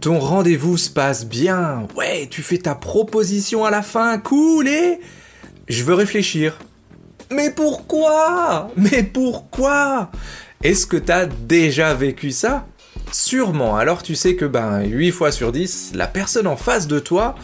Ton rendez-vous se passe bien. Ouais, tu fais ta proposition à la fin. Cool et... Je veux réfléchir. Mais pourquoi? Mais pourquoi? Est-ce que t'as déjà vécu ça? Sûrement. Alors tu sais que ben 8 fois sur 10, la personne en face de toi,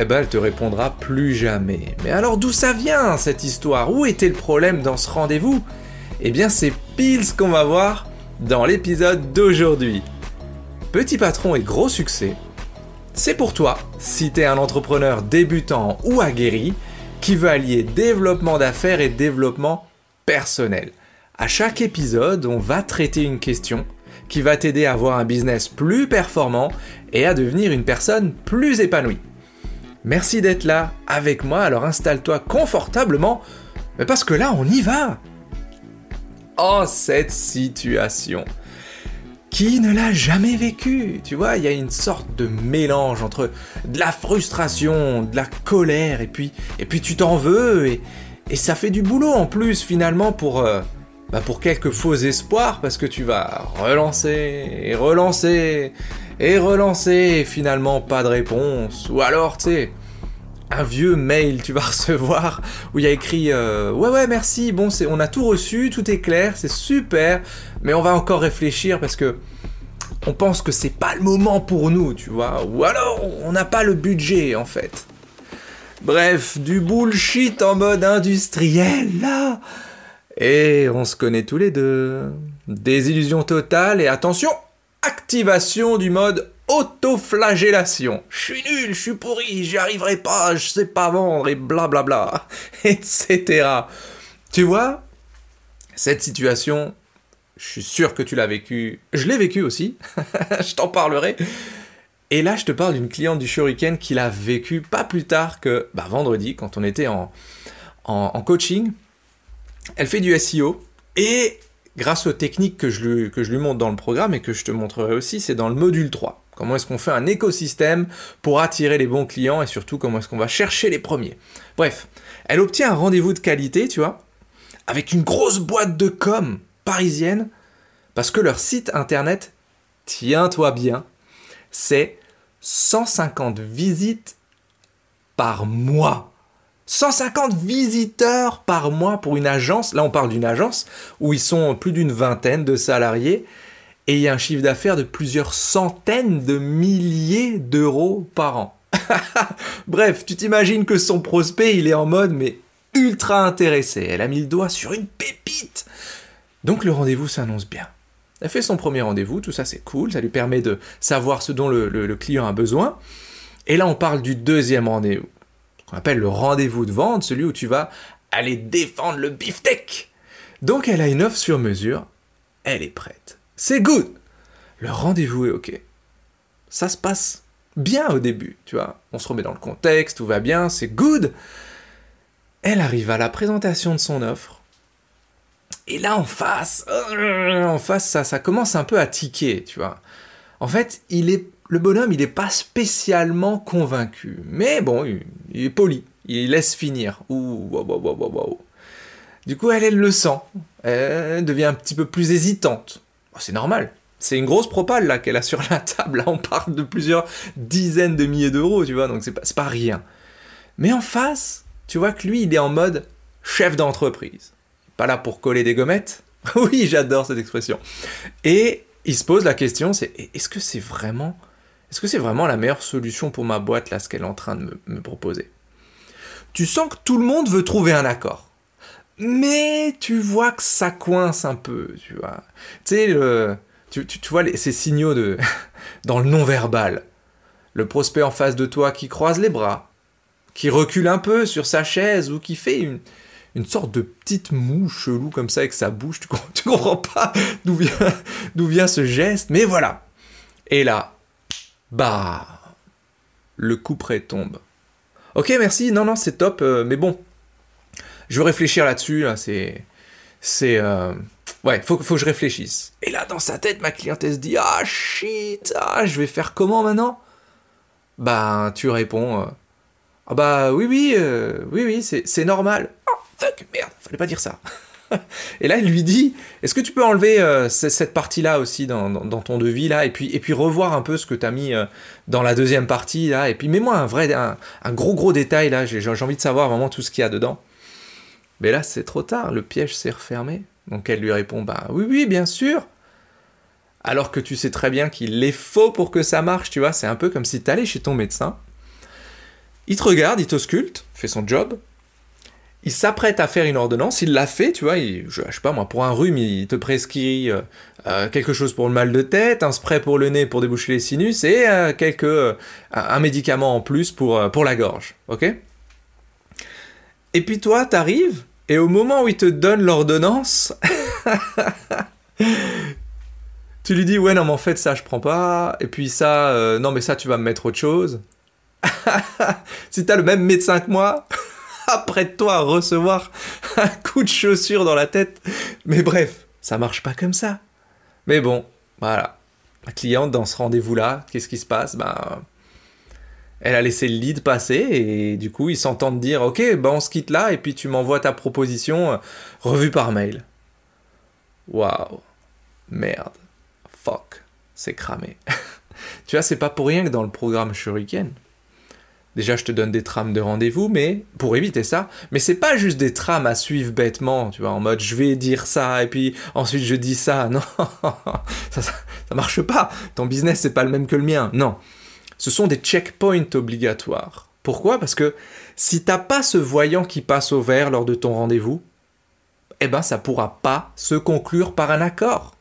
eh ben elle te répondra plus jamais. Mais alors d'où ça vient cette histoire? Où était le problème dans ce rendez-vous? Eh bien c'est pile ce qu'on va voir dans l'épisode d'aujourd'hui. Petit patron et gros succès, c'est pour toi si t'es un entrepreneur débutant ou aguerri qui veut allier développement d'affaires et développement personnel. À chaque épisode, on va traiter une question qui va t'aider à avoir un business plus performant et à devenir une personne plus épanouie. Merci d'être là avec moi, alors installe-toi confortablement, parce que là, on y va. Oh, cette situation. Qui ne l'a jamais vécu Tu vois, il y a une sorte de mélange entre de la frustration, de la colère, et puis, et puis tu t'en veux, et, ça fait du boulot en plus finalement pour, euh, bah pour quelques faux espoirs, parce que tu vas relancer, et relancer, et relancer, et finalement pas de réponse, ou alors, tu sais, un vieux mail tu vas recevoir où il y a écrit euh, ouais ouais merci bon c'est on a tout reçu tout est clair c'est super mais on va encore réfléchir parce que on pense que c'est pas le moment pour nous tu vois ou alors on n'a pas le budget en fait. Bref du bullshit en mode industriel et on se connaît tous les deux. Désillusion totale et attention activation du mode autoflagellation. Je suis nul, je suis pourri, j'y arriverai pas, je sais pas vendre et blablabla, etc. Tu vois, cette situation, je suis sûr que tu l'as vécue, je l'ai vécue aussi, je t'en parlerai. Et là, je te parle d'une cliente du Shuriken qui l'a vécu pas plus tard que bah, vendredi, quand on était en, coaching. Elle fait du SEO et grâce aux techniques que je, lui, que je lui montre dans le programme et que je te montrerai aussi, c'est dans le module 3. Comment est-ce qu'on fait un écosystème pour attirer les bons clients et surtout comment est-ce qu'on va chercher les premiers? Bref, elle obtient un rendez-vous de qualité, tu vois, avec une grosse boîte de com parisienne, parce que leur site internet, tiens-toi bien, c'est 150 visites par mois. 150 visiteurs par mois pour une agence. Là, on parle d'une agence où ils sont plus d'une vingtaine de salariés et il y a un chiffre d'affaires de plusieurs centaines de milliers d'euros par an. Bref, tu t'imagines que son prospect, il est en mode mais ultra intéressé. Elle a mis le doigt sur une pépite. Donc le rendez-vous s'annonce bien. Elle fait son premier rendez-vous, tout ça c'est cool, ça lui permet de savoir ce dont le, client a besoin. Et là on parle du deuxième rendez-vous, qu'on appelle le rendez-vous de vente, celui où tu vas aller défendre le beefsteak. Donc elle a une offre sur mesure, elle est prête. C'est good. Le rendez-vous est ok. Ça se passe bien au début, tu vois. On se remet dans le contexte, tout va bien, c'est good. Elle arrive à la présentation de son offre. Et là, en face, euh, en face, ça, commence un peu à tiquer, tu vois. En fait, il est, le bonhomme, il n'est pas spécialement convaincu. Mais bon, il, est poli. Il laisse finir. Ouh, Du coup, elle, elle le sent. Elle devient un petit peu plus hésitante. Oh, c'est normal. C'est une grosse propale qu'elle a sur la table. On parle de plusieurs dizaines de milliers d'euros, tu vois, donc c'est pas, pas rien. Mais en face, tu vois que lui, il est en mode chef d'entreprise. Pas là pour coller des gommettes. oui, j'adore cette expression. Et il se pose la question, c'est est-ce que c'est vraiment, est-ce que c'est vraiment la meilleure solution pour ma boîte là, ce qu'elle est en train de me proposer? Tu sens que tout le monde veut trouver un accord mais tu vois que ça coince un peu, tu vois. Tu sais, tu, tu, vois ces signaux de, dans le non-verbal. Le prospect en face de toi qui croise les bras, qui recule un peu sur sa chaise ou qui fait une, une sorte de petite moue chelou comme ça avec sa bouche. Tu, tu comprends pas d'où vient, vient ce geste, mais voilà. Et là, bah, le coup près tombe. Ok, merci, non, non, c'est top, euh, mais bon, je veux réfléchir là-dessus, là, c'est. C'est. Euh, ouais, faut, faut que je réfléchisse. Et là, dans sa tête, ma cliente, elle se dit Ah shit, ah, je vais faire comment maintenant? Bah, tu réponds euh, Ah bah oui, oui, euh, oui, oui, c'est normal. Oh fuck, merde, fallait pas dire ça. et là, il lui dit, est-ce que tu peux enlever cette partie-là aussi dans, ton devis là, et puis, et puis revoir un peu ce que tu as mis dans la deuxième partie là, et puis mets-moi un vrai, un, gros gros détail là, j'ai envie de savoir vraiment tout ce qu'il y a dedans. Mais là, c'est trop tard, le piège s'est refermé. Donc elle lui répond, bah oui, oui, bien sûr. Alors que tu sais très bien qu'il est faux pour que ça marche, tu vois, c'est un peu comme si tu allais chez ton médecin. Il te regarde, il t'ausculte, fait son job, il s'apprête à faire une ordonnance, il l'a fait, tu vois, il, je, sais pas moi, pour un rhume, il te prescrit euh, euh, quelque chose pour le mal de tête, un spray pour le nez pour déboucher les sinus et euh, quelques, un médicament en plus pour, pour la gorge, ok? Et puis toi, t'arrives, et au moment où il te donne l'ordonnance, tu lui dis ouais non mais en fait ça je prends pas, et puis ça, non mais ça tu vas me mettre autre chose. si t'as le même médecin que moi, apprête-toi à recevoir un coup de chaussure dans la tête. Mais bref, ça marche pas comme ça. Mais bon, voilà. La cliente dans ce rendez-vous-là, qu'est-ce qui se passe? Ben, elle a laissé le lead passer et du coup, ils s'entendent dire Ok, ben on se quitte là et puis tu m'envoies ta proposition euh, revue par mail. Waouh, merde, fuck, c'est cramé. tu vois, c'est pas pour rien que dans le programme Shuriken, Déjà, je te donne des trames de rendez-vous, mais pour éviter ça. Mais c'est pas juste des trames à suivre bêtement, tu vois, en mode je vais dire ça et puis ensuite je dis ça. Non, ça, ça, marche pas. Ton business c'est pas le même que le mien. Non, ce sont des checkpoints obligatoires. Pourquoi? Parce que si t'as pas ce voyant qui passe au vert lors de ton rendez-vous, eh ben ça pourra pas se conclure par un accord.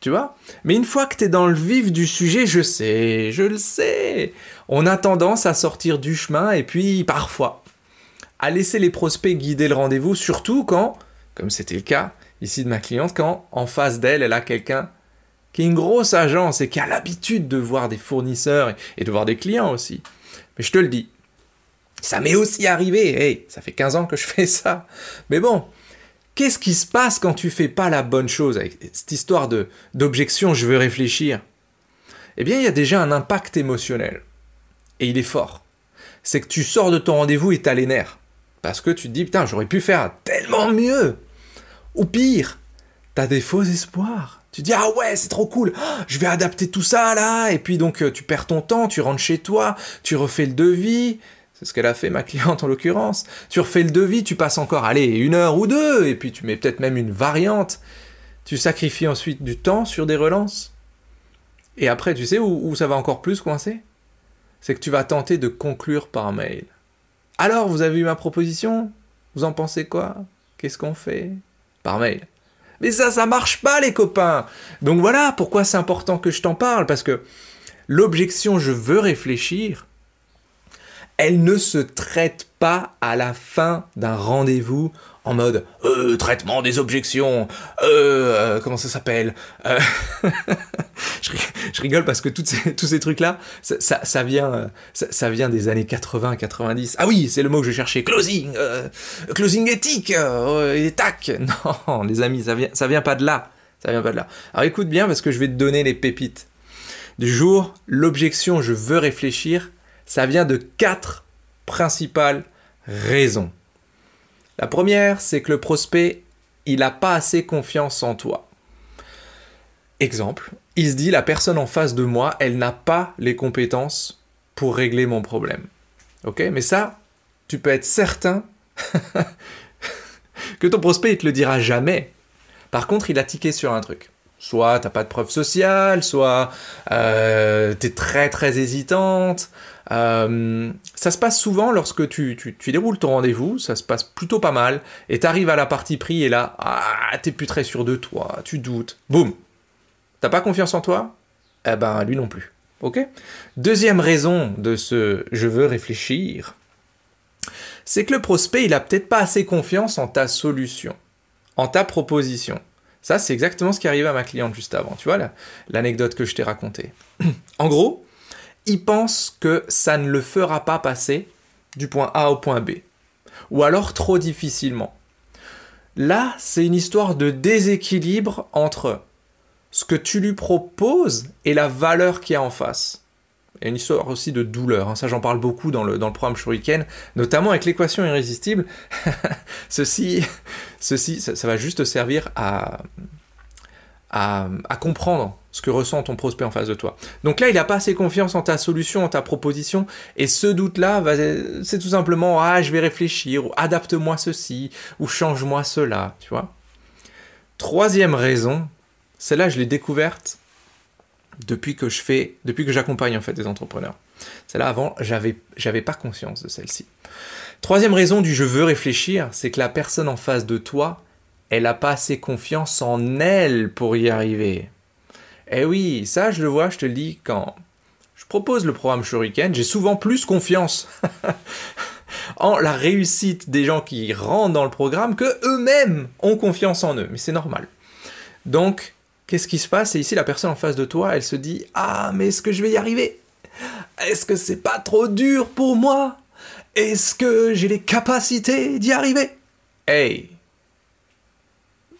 Tu vois? Mais une fois que tu es dans le vif du sujet, je sais, je le sais, on a tendance à sortir du chemin et puis parfois à laisser les prospects guider le rendez-vous, surtout quand, comme c'était le cas ici de ma cliente, quand en face d'elle, elle a quelqu'un qui est une grosse agence et qui a l'habitude de voir des fournisseurs et de voir des clients aussi. Mais je te le dis, ça m'est aussi arrivé, hey, ça fait 15 ans que je fais ça. Mais bon, Qu'est-ce qui se passe quand tu fais pas la bonne chose avec cette histoire de d'objection je veux réfléchir? Eh bien, il y a déjà un impact émotionnel. Et il est fort. C'est que tu sors de ton rendez-vous et t'as les nerfs. Parce que tu te dis, putain, j'aurais pu faire tellement mieux. Ou pire, t'as des faux espoirs. Tu dis, ah ouais, c'est trop cool, je vais adapter tout ça là, et puis donc euh, tu perds ton temps, tu rentres chez toi, tu refais le devis, c'est ce qu'elle a fait, ma cliente en l'occurrence. Tu refais le devis, tu passes encore, allez, une heure ou deux, et puis tu mets peut-être même une variante. Tu sacrifies ensuite du temps sur des relances. Et après, tu sais où, ça va encore plus coincer? C'est que tu vas tenter de conclure par mail. Alors, vous avez eu ma proposition? Vous en pensez quoi? Qu'est-ce qu'on fait? Par mail. Mais ça, ça marche pas, les copains. Donc voilà pourquoi c'est important que je t'en parle, parce que l'objection je veux réfléchir, elle ne se traite pas à la fin d'un rendez-vous en mode euh, traitement des objections, euh, euh comment ça s'appelle euh, je, rigole parce que tous ces trucs-là, ça, vient, euh, ça, vient des années 80-90. Ah oui, c'est le mot que je cherchais, closing, closing éthique, et tac. Non, les amis, ça vient, ça vient pas de là. Ça vient pas de là. Alors écoute bien parce que je vais te donner les pépites du jour. L'objection, je veux réfléchir, ça vient de quatre principales raisons. La première, c'est que le prospect, il n'a pas assez confiance en toi. Exemple, il se dit, la personne en face de moi, elle n'a pas les compétences pour régler mon problème. Ok Mais ça, tu peux être certain que ton prospect, il te le dira jamais. Par contre, il a tiqué sur un truc. Soit t'as pas de preuve sociale, soit euh, tu es très très hésitante. Euh, ça se passe souvent lorsque tu, tu, déroules ton rendez-vous, ça se passe plutôt pas mal, et tu arrives à la partie prix et là, ah, t'es plus très sûr de toi, tu doutes, boum. T'as pas confiance en toi? Eh ben lui non plus. Ok? Deuxième raison de ce je veux réfléchir, c'est que le prospect il a peut-être pas assez confiance en ta solution, en ta proposition. Ça, c'est exactement ce qui arrivait à ma cliente juste avant. Tu vois l'anecdote que je t'ai racontée. en gros, il pense que ça ne le fera pas passer du point A au point B. Ou alors trop difficilement. Là, c'est une histoire de déséquilibre entre ce que tu lui proposes et la valeur qu'il y a en face. A une histoire aussi de douleur. Hein. Ça, j'en parle beaucoup dans le, dans le programme Shuriken, notamment avec l'équation irrésistible. ceci, ceci ça, va juste servir à, à, à, comprendre ce que ressent ton prospect en face de toi. Donc là, il n'a pas assez confiance en ta solution, en ta proposition, et ce doute-là, c'est tout simplement ah, je vais réfléchir, ou adapte-moi ceci, ou change-moi cela, tu vois. Troisième raison, celle-là, je l'ai découverte depuis que je fais, depuis que j'accompagne en fait des entrepreneurs. Celle-là avant, j'avais, j'avais pas conscience de celle-ci. Troisième raison du je veux réfléchir, c'est que la personne en face de toi, elle n'a pas assez confiance en elle pour y arriver. Eh oui, ça je le vois, je te le dis, quand je propose le programme Shuriken, j'ai souvent plus confiance en la réussite des gens qui rentrent dans le programme que eux-mêmes ont confiance en eux. Mais c'est normal. Donc, qu'est-ce qui se passe? Et ici, la personne en face de toi, elle se dit Ah, mais est-ce que je vais y arriver? Est-ce que c'est pas trop dur pour moi? Est-ce que j'ai les capacités d'y arriver Hey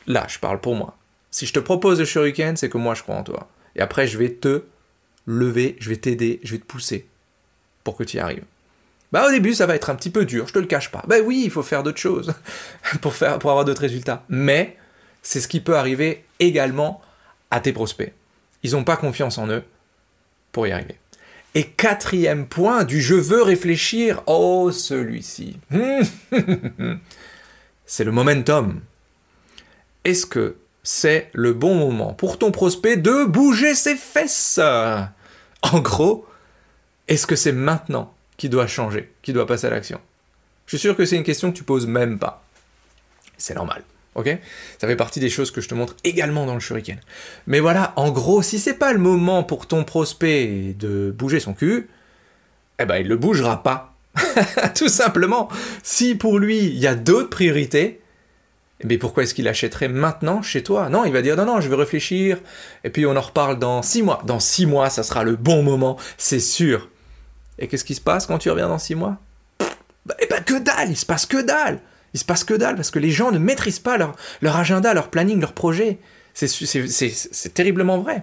Là, je parle pour moi. Si je te propose le shuriken, c'est que moi je crois en toi. Et après, je vais te lever, je vais t'aider, je vais te pousser pour que tu y arrives. Bah au début, ça va être un petit peu dur, je te le cache pas. Bah oui, il faut faire d'autres choses pour, avoir d'autres résultats. Mais c'est ce qui peut arriver également à tes prospects. Ils n'ont pas confiance en eux pour y arriver. Et quatrième point du je veux réfléchir, oh celui-ci. c'est le momentum. Est-ce que c'est le bon moment pour ton prospect de bouger ses fesses? En gros, est-ce que c'est maintenant qu'il doit changer, qu'il doit passer à l'action? Je suis sûr que c'est une question que tu poses même pas. C'est normal. Ok? Ça fait partie des choses que je te montre également dans le shuriken. Mais voilà, en gros, si c'est pas le moment pour ton prospect de bouger son cul, eh ben il le bougera pas. Tout simplement. Si pour lui, il y a d'autres priorités, mais pourquoi est-ce qu'il achèterait maintenant chez toi? Non, il va dire non, non, je vais réfléchir, et puis on en reparle dans six mois. Dans six mois, ça sera le bon moment, c'est sûr. Et qu'est-ce qui se passe quand tu reviens dans six mois? Bah, Eh ben que dalle, il se passe que dalle il se passe que dalle parce que les gens ne maîtrisent pas leur, agenda, leur planning, leur projet. C'est terriblement vrai.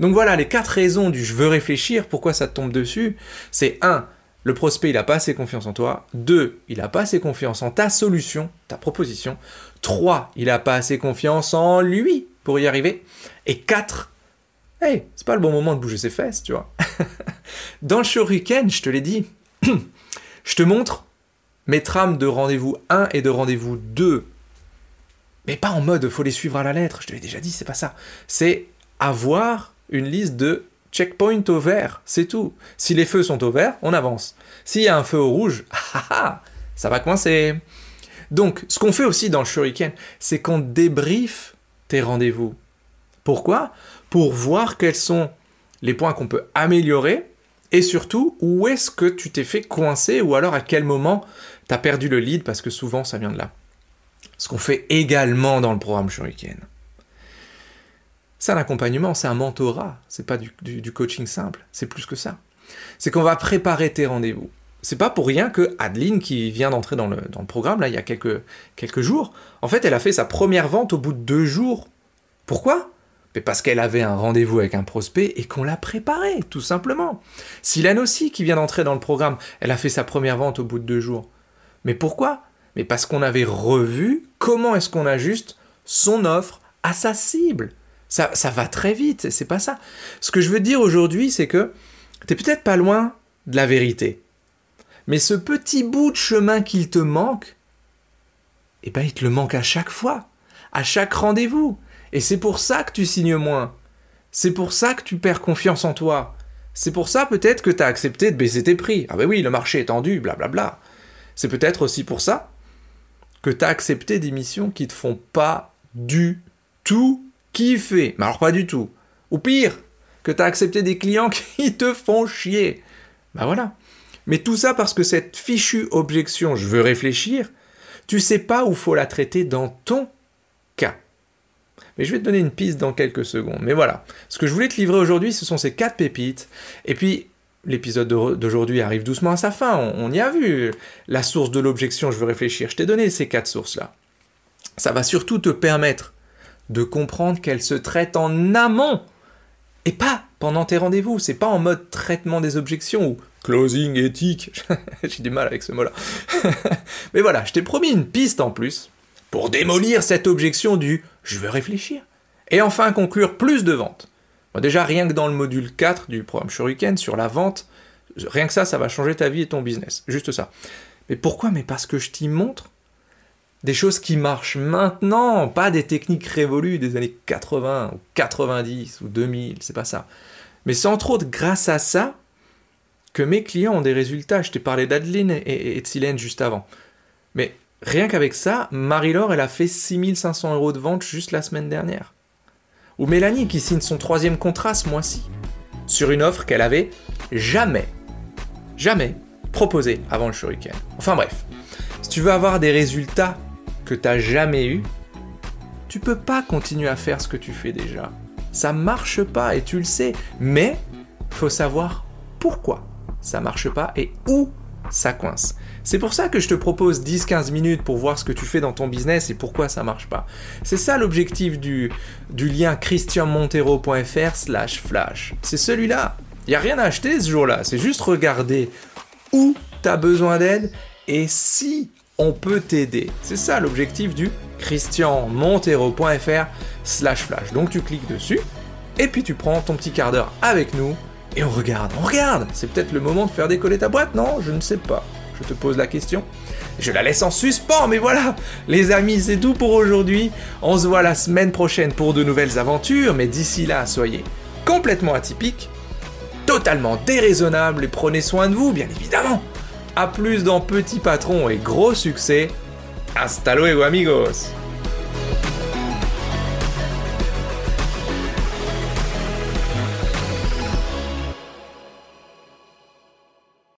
Donc voilà, les quatre raisons du je veux réfléchir, pourquoi ça te tombe dessus, c'est un, le prospect il n'a pas assez confiance en toi. Deux, il n'a pas assez confiance en ta solution, ta proposition. Trois, il n'a pas assez confiance en lui pour y arriver. Et quatre, hey, c'est pas le bon moment de bouger ses fesses, tu vois. Dans le shuriken, je te l'ai dit, je te montre mes trames de rendez-vous 1 et de rendez-vous 2. Mais pas en mode faut les suivre à la lettre, je te l'ai déjà dit, c'est pas ça. C'est avoir une liste de checkpoints au vert, c'est tout. Si les feux sont au vert, on avance. S'il y a un feu au rouge, ah, ah, ah, ça va coincer. Donc, ce qu'on fait aussi dans le Shuriken, c'est qu'on débriefe tes rendez-vous. Pourquoi? Pour voir quels sont les points qu'on peut améliorer et surtout où est-ce que tu t'es fait coincer ou alors à quel moment tu as perdu le lead parce que souvent ça vient de là. Ce qu'on fait également dans le programme Shuriken. C'est un accompagnement, c'est un mentorat, c'est pas du, coaching simple, c'est plus que ça. C'est qu'on va préparer tes rendez-vous. C'est pas pour rien que Adeline, qui vient d'entrer dans le, programme, là, il y a quelques, quelques jours, en fait, elle a fait sa première vente au bout de deux jours. Pourquoi? Mais parce qu'elle avait un rendez-vous avec un prospect et qu'on l'a préparé, tout simplement. Silane aussi, qui vient d'entrer dans le programme, elle a fait sa première vente au bout de deux jours. Mais pourquoi? Mais parce qu'on avait revu comment est-ce qu'on ajuste son offre à sa cible. Ça, va très vite, c'est pas ça. Ce que je veux dire aujourd'hui, c'est que t'es peut-être pas loin de la vérité. Mais ce petit bout de chemin qu'il te manque, eh ben il te le manque à chaque fois, à chaque rendez-vous. Et c'est pour ça que tu signes moins. C'est pour ça que tu perds confiance en toi. C'est pour ça peut-être que tu as accepté de baisser tes prix. Ah ben oui, le marché est tendu, blablabla. C'est peut-être aussi pour ça que tu as accepté des missions qui te font pas du tout kiffer. Mais alors pas du tout. Ou pire, que tu as accepté des clients qui te font chier. Ben voilà. Mais tout ça parce que cette fichue objection, je veux réfléchir, tu sais pas où faut la traiter dans ton cas. Mais je vais te donner une piste dans quelques secondes. Mais voilà, ce que je voulais te livrer aujourd'hui, ce sont ces quatre pépites. Et puis, l'épisode d'aujourd'hui arrive doucement à sa fin. On, y a vu la source de l'objection, je veux réfléchir. Je t'ai donné ces quatre sources-là. Ça va surtout te permettre de comprendre qu'elles se traitent en amont Et pas pendant tes rendez-vous, c'est pas en mode traitement des objections ou closing éthique. J'ai du mal avec ce mot-là. Mais voilà, je t'ai promis une piste en plus pour démolir cette objection du je veux réfléchir. Et enfin conclure plus de ventes. Déjà, rien que dans le module 4 du programme Shuriken sur la vente, rien que ça, ça va changer ta vie et ton business. Juste ça. Mais pourquoi? Mais parce que je t'y montre des choses qui marchent maintenant, pas des techniques révolues des années 80 ou 90 ou 2000, c'est pas ça. Mais c'est entre autres grâce à ça que mes clients ont des résultats. Je t'ai parlé d'Adeline et, de Silène juste avant. Mais rien qu'avec ça, Marie-Laure, elle a fait 6500 euros de vente juste la semaine dernière. Ou Mélanie qui signe son troisième contrat ce mois-ci. Sur une offre qu'elle avait jamais, jamais proposée avant le shuriken. Enfin bref, si tu veux avoir des résultats que tu n'as jamais eu, tu peux pas continuer à faire ce que tu fais déjà. Ça marche pas et tu le sais, mais faut savoir pourquoi ça marche pas et où ça coince. C'est pour ça que je te propose 10-15 minutes pour voir ce que tu fais dans ton business et pourquoi ça marche pas. C'est ça l'objectif du, du lien christianmontero.fr slash flash. C'est celui-là. Il n'y a rien à acheter ce jour-là. C'est juste regarder où tu as besoin d'aide et si on peut t'aider. C'est ça l'objectif du christianmontero.fr slash flash. Donc tu cliques dessus et puis tu prends ton petit quart d'heure avec nous et on regarde, on regarde. C'est peut-être le moment de faire décoller ta boîte, non? Je ne sais pas. Je te pose la question. Je la laisse en suspens, mais voilà Les amis, c'est tout pour aujourd'hui. On se voit la semaine prochaine pour de nouvelles aventures, mais d'ici là, soyez complètement atypiques, totalement déraisonnables et prenez soin de vous, bien évidemment. A plus dans Petit Patron et gros succès. Hasta luego amigos